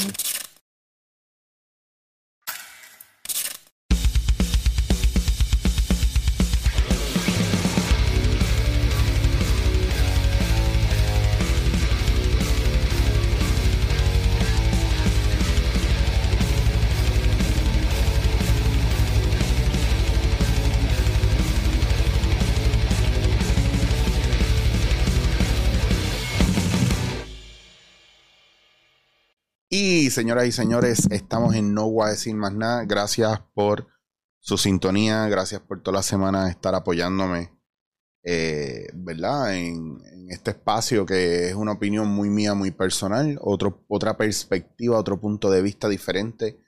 Mm-hmm. Señoras y señores, estamos en No Voy a decir más nada. Gracias por su sintonía, gracias por toda la semana estar apoyándome, eh, ¿verdad? En, este espacio que es una opinión muy mía, muy personal, otro, otra perspectiva, otro punto de vista diferente,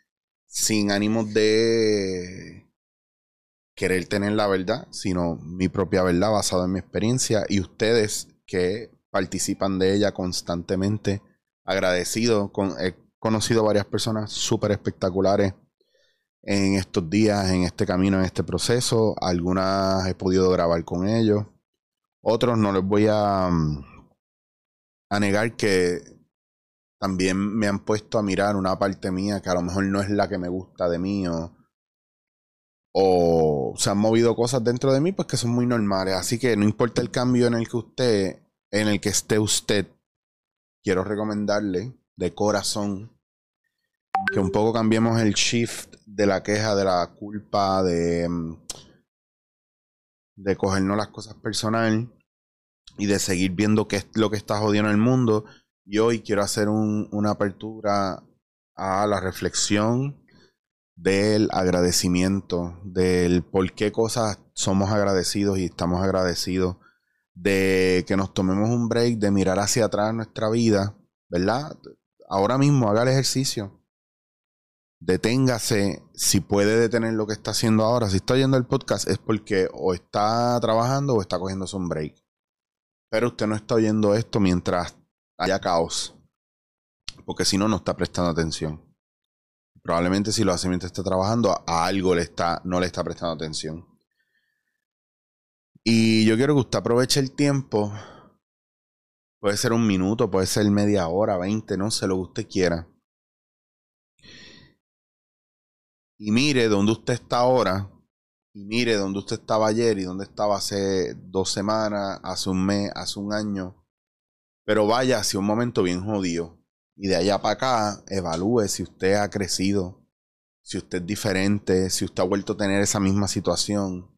sin ánimos de querer tener la verdad, sino mi propia verdad basada en mi experiencia y ustedes que participan de ella constantemente agradecido. Con, he conocido varias personas súper espectaculares en estos días, en este camino, en este proceso. Algunas he podido grabar con ellos. Otros no les voy a, a negar que también me han puesto a mirar una parte mía que a lo mejor no es la que me gusta de mí o, o se han movido cosas dentro de mí pues que son muy normales. Así que no importa el cambio en el que usted, en el que esté usted, quiero recomendarle de corazón que un poco cambiemos el shift de la queja, de la culpa, de, mm, de cogernos las cosas personal y de seguir viendo qué es lo que está jodiendo en el mundo. Y hoy quiero hacer una apertura a la reflexión del agradecimiento, del por qué cosas somos agradecidos y estamos agradecidos de que nos tomemos un break, de mirar hacia atrás nuestra vida, ¿verdad? Ahora mismo haga el ejercicio. Deténgase, si puede detener lo que está haciendo ahora. Si está oyendo el podcast es porque o está trabajando o está cogiendo un break. Pero usted no está oyendo esto mientras haya caos. Porque si no, no está prestando atención. Probablemente si lo hace mientras está trabajando, a algo le está, no le está prestando atención. Y yo quiero que usted aproveche el tiempo. Puede ser un minuto, puede ser media hora, veinte, no sé, lo que usted quiera. Y mire dónde usted está ahora. Y mire dónde usted estaba ayer y dónde estaba hace dos semanas, hace un mes, hace un año. Pero vaya hacia un momento bien jodido. Y de allá para acá, evalúe si usted ha crecido, si usted es diferente, si usted ha vuelto a tener esa misma situación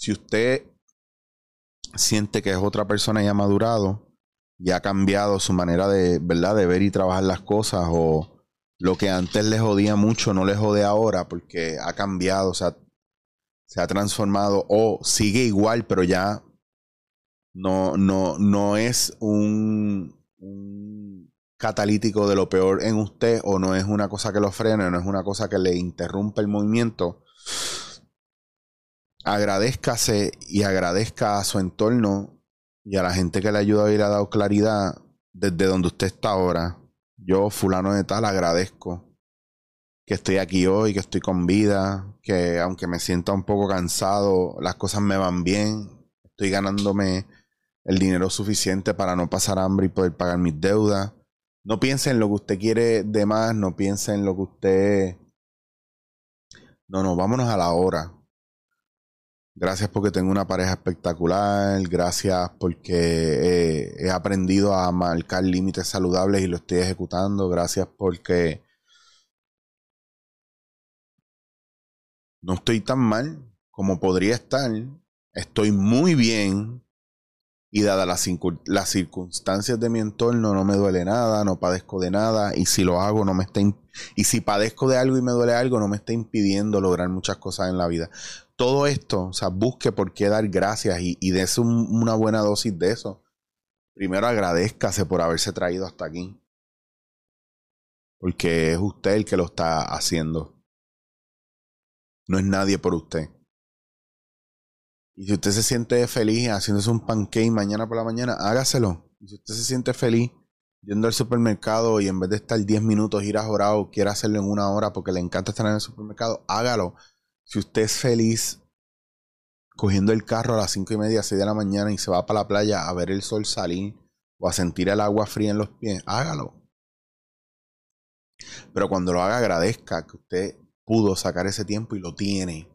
Si usted siente que es otra persona y ha madurado y ha cambiado su manera de, ¿verdad? de ver y trabajar las cosas o lo que antes le jodía mucho no le jode ahora porque ha cambiado, o sea, se ha transformado o sigue igual, pero ya no, no, no es un, catalítico de lo peor en usted o no es una cosa que lo frene, no es una cosa que le interrumpe el movimiento agradezcase y agradezca a su entorno y a la gente que le ha ayudado y le ha dado claridad desde donde usted está ahora. Yo, fulano de tal, agradezco que estoy aquí hoy, que estoy con vida, que aunque me sienta un poco cansado, las cosas me van bien, estoy ganándome el dinero suficiente para no pasar hambre y poder pagar mis deudas. No piense en lo que usted quiere de más, no piense en lo que usted... No, no, vámonos a la hora. Gracias porque tengo una pareja espectacular. Gracias porque eh, he aprendido a marcar límites saludables y lo estoy ejecutando. Gracias porque no estoy tan mal como podría estar. Estoy muy bien. Y dadas las, circunstancias de mi entorno, no me duele nada, no padezco de nada. Y si lo hago, no me está. Y si padezco de algo y me duele algo, no me está impidiendo lograr muchas cosas en la vida todo esto, o sea, busque por qué dar gracias y, y dése una buena dosis de eso. Primero agradezcase por haberse traído hasta aquí. Porque es usted el que lo está haciendo. No es nadie por usted. Y si usted se siente feliz haciéndose un pancake mañana por la mañana, hágaselo. Y si usted se siente feliz yendo al supermercado y en vez de estar 10 minutos ir a jorado, quiere hacerlo en una hora porque le encanta estar en el supermercado, hágalo. Si usted es feliz cogiendo el carro a las cinco y media, 6 de la mañana y se va para la playa a ver el sol salir o a sentir el agua fría en los pies, hágalo. Pero cuando lo haga, agradezca que usted pudo sacar ese tiempo y lo tiene.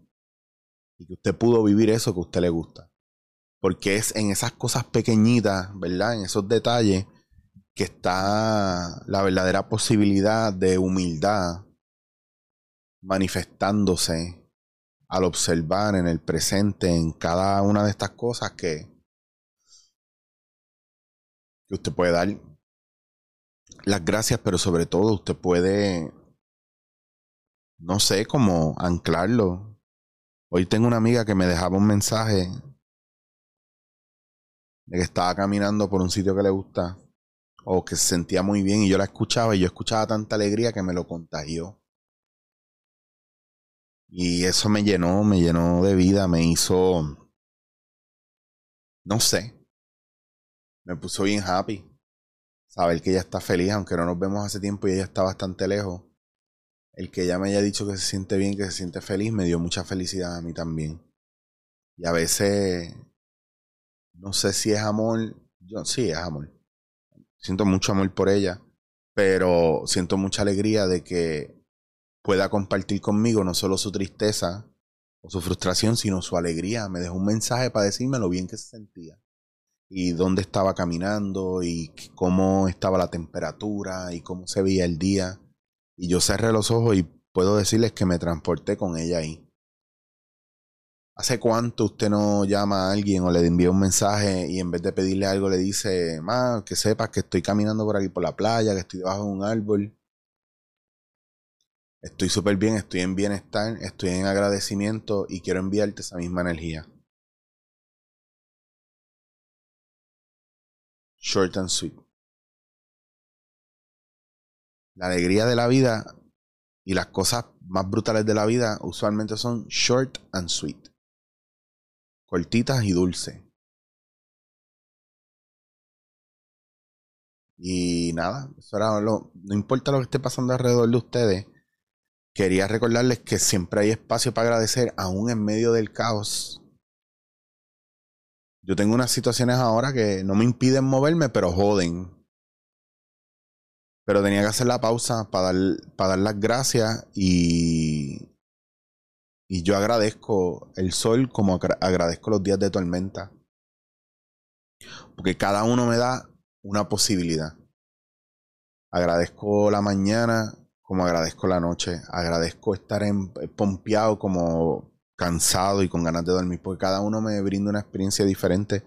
Y que usted pudo vivir eso que a usted le gusta. Porque es en esas cosas pequeñitas, ¿verdad? En esos detalles que está la verdadera posibilidad de humildad manifestándose al observar en el presente, en cada una de estas cosas que, que usted puede dar las gracias, pero sobre todo usted puede, no sé, cómo anclarlo. Hoy tengo una amiga que me dejaba un mensaje de que estaba caminando por un sitio que le gusta o que se sentía muy bien y yo la escuchaba y yo escuchaba tanta alegría que me lo contagió. Y eso me llenó, me llenó de vida, me hizo, no sé, me puso bien happy. Saber que ella está feliz, aunque no nos vemos hace tiempo y ella está bastante lejos. El que ella me haya dicho que se siente bien, que se siente feliz, me dio mucha felicidad a mí también. Y a veces, no sé si es amor, yo sí es amor siento mucho amor por ella, pero siento mucha alegría de que pueda compartir conmigo no solo su tristeza o su frustración, sino su alegría. Me dejó un mensaje para decirme lo bien que se sentía y dónde estaba caminando y cómo estaba la temperatura y cómo se veía el día. Y yo cerré los ojos y puedo decirles que me transporté con ella ahí. ¿Hace cuánto usted no llama a alguien o le envía un mensaje y en vez de pedirle algo le dice, más que sepas que estoy caminando por aquí por la playa, que estoy debajo de un árbol? Estoy súper bien, estoy en bienestar, estoy en agradecimiento y quiero enviarte esa misma energía. Short and sweet. La alegría de la vida y las cosas más brutales de la vida usualmente son short and sweet cortitas y dulces. Y nada, eso era lo, no importa lo que esté pasando alrededor de ustedes, quería recordarles que siempre hay espacio para agradecer, aún en medio del caos. Yo tengo unas situaciones ahora que no me impiden moverme, pero joden. Pero tenía que hacer la pausa para dar, para dar las gracias y y yo agradezco el sol como agradezco los días de tormenta. Porque cada uno me da una posibilidad. Agradezco la mañana como agradezco la noche. Agradezco estar en, pompeado como cansado y con ganas de dormir. Porque cada uno me brinda una experiencia diferente.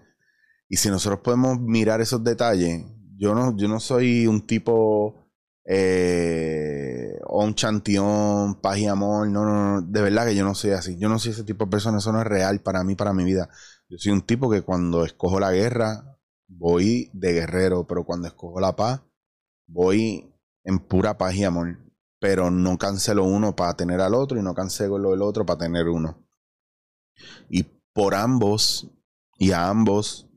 Y si nosotros podemos mirar esos detalles, yo no, yo no soy un tipo eh, o un chantión, paz y amor. No, no, no, de verdad que yo no soy así. Yo no soy ese tipo de persona, eso no es real para mí, para mi vida. Yo soy un tipo que cuando escojo la guerra, voy de guerrero, pero cuando escojo la paz, voy en pura paz y amor. Pero no cancelo uno para tener al otro y no cancelo el otro para tener uno. Y por ambos y a ambos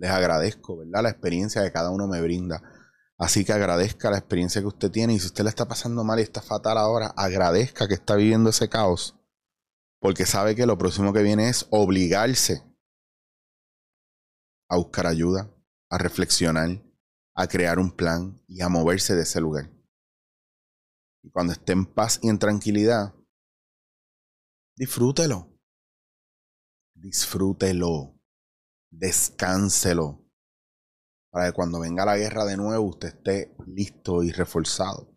les agradezco, ¿verdad? La experiencia que cada uno me brinda. Así que agradezca la experiencia que usted tiene y si usted le está pasando mal y está fatal ahora, agradezca que está viviendo ese caos. Porque sabe que lo próximo que viene es obligarse a buscar ayuda, a reflexionar, a crear un plan y a moverse de ese lugar. Y cuando esté en paz y en tranquilidad, disfrútelo. Disfrútelo. Descánselo para que cuando venga la guerra de nuevo usted esté listo y reforzado.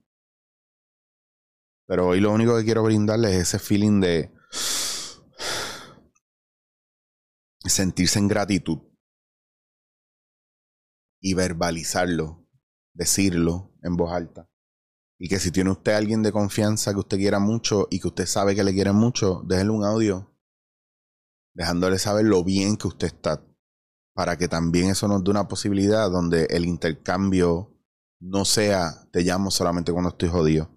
Pero hoy lo único que quiero brindarles es ese feeling de sentirse en gratitud y verbalizarlo, decirlo en voz alta. Y que si tiene usted alguien de confianza que usted quiera mucho y que usted sabe que le quiere mucho, déjele un audio dejándole saber lo bien que usted está para que también eso nos dé una posibilidad donde el intercambio no sea te llamo solamente cuando estoy jodido.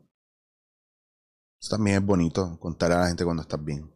Eso también es bonito, contarle a la gente cuando estás bien.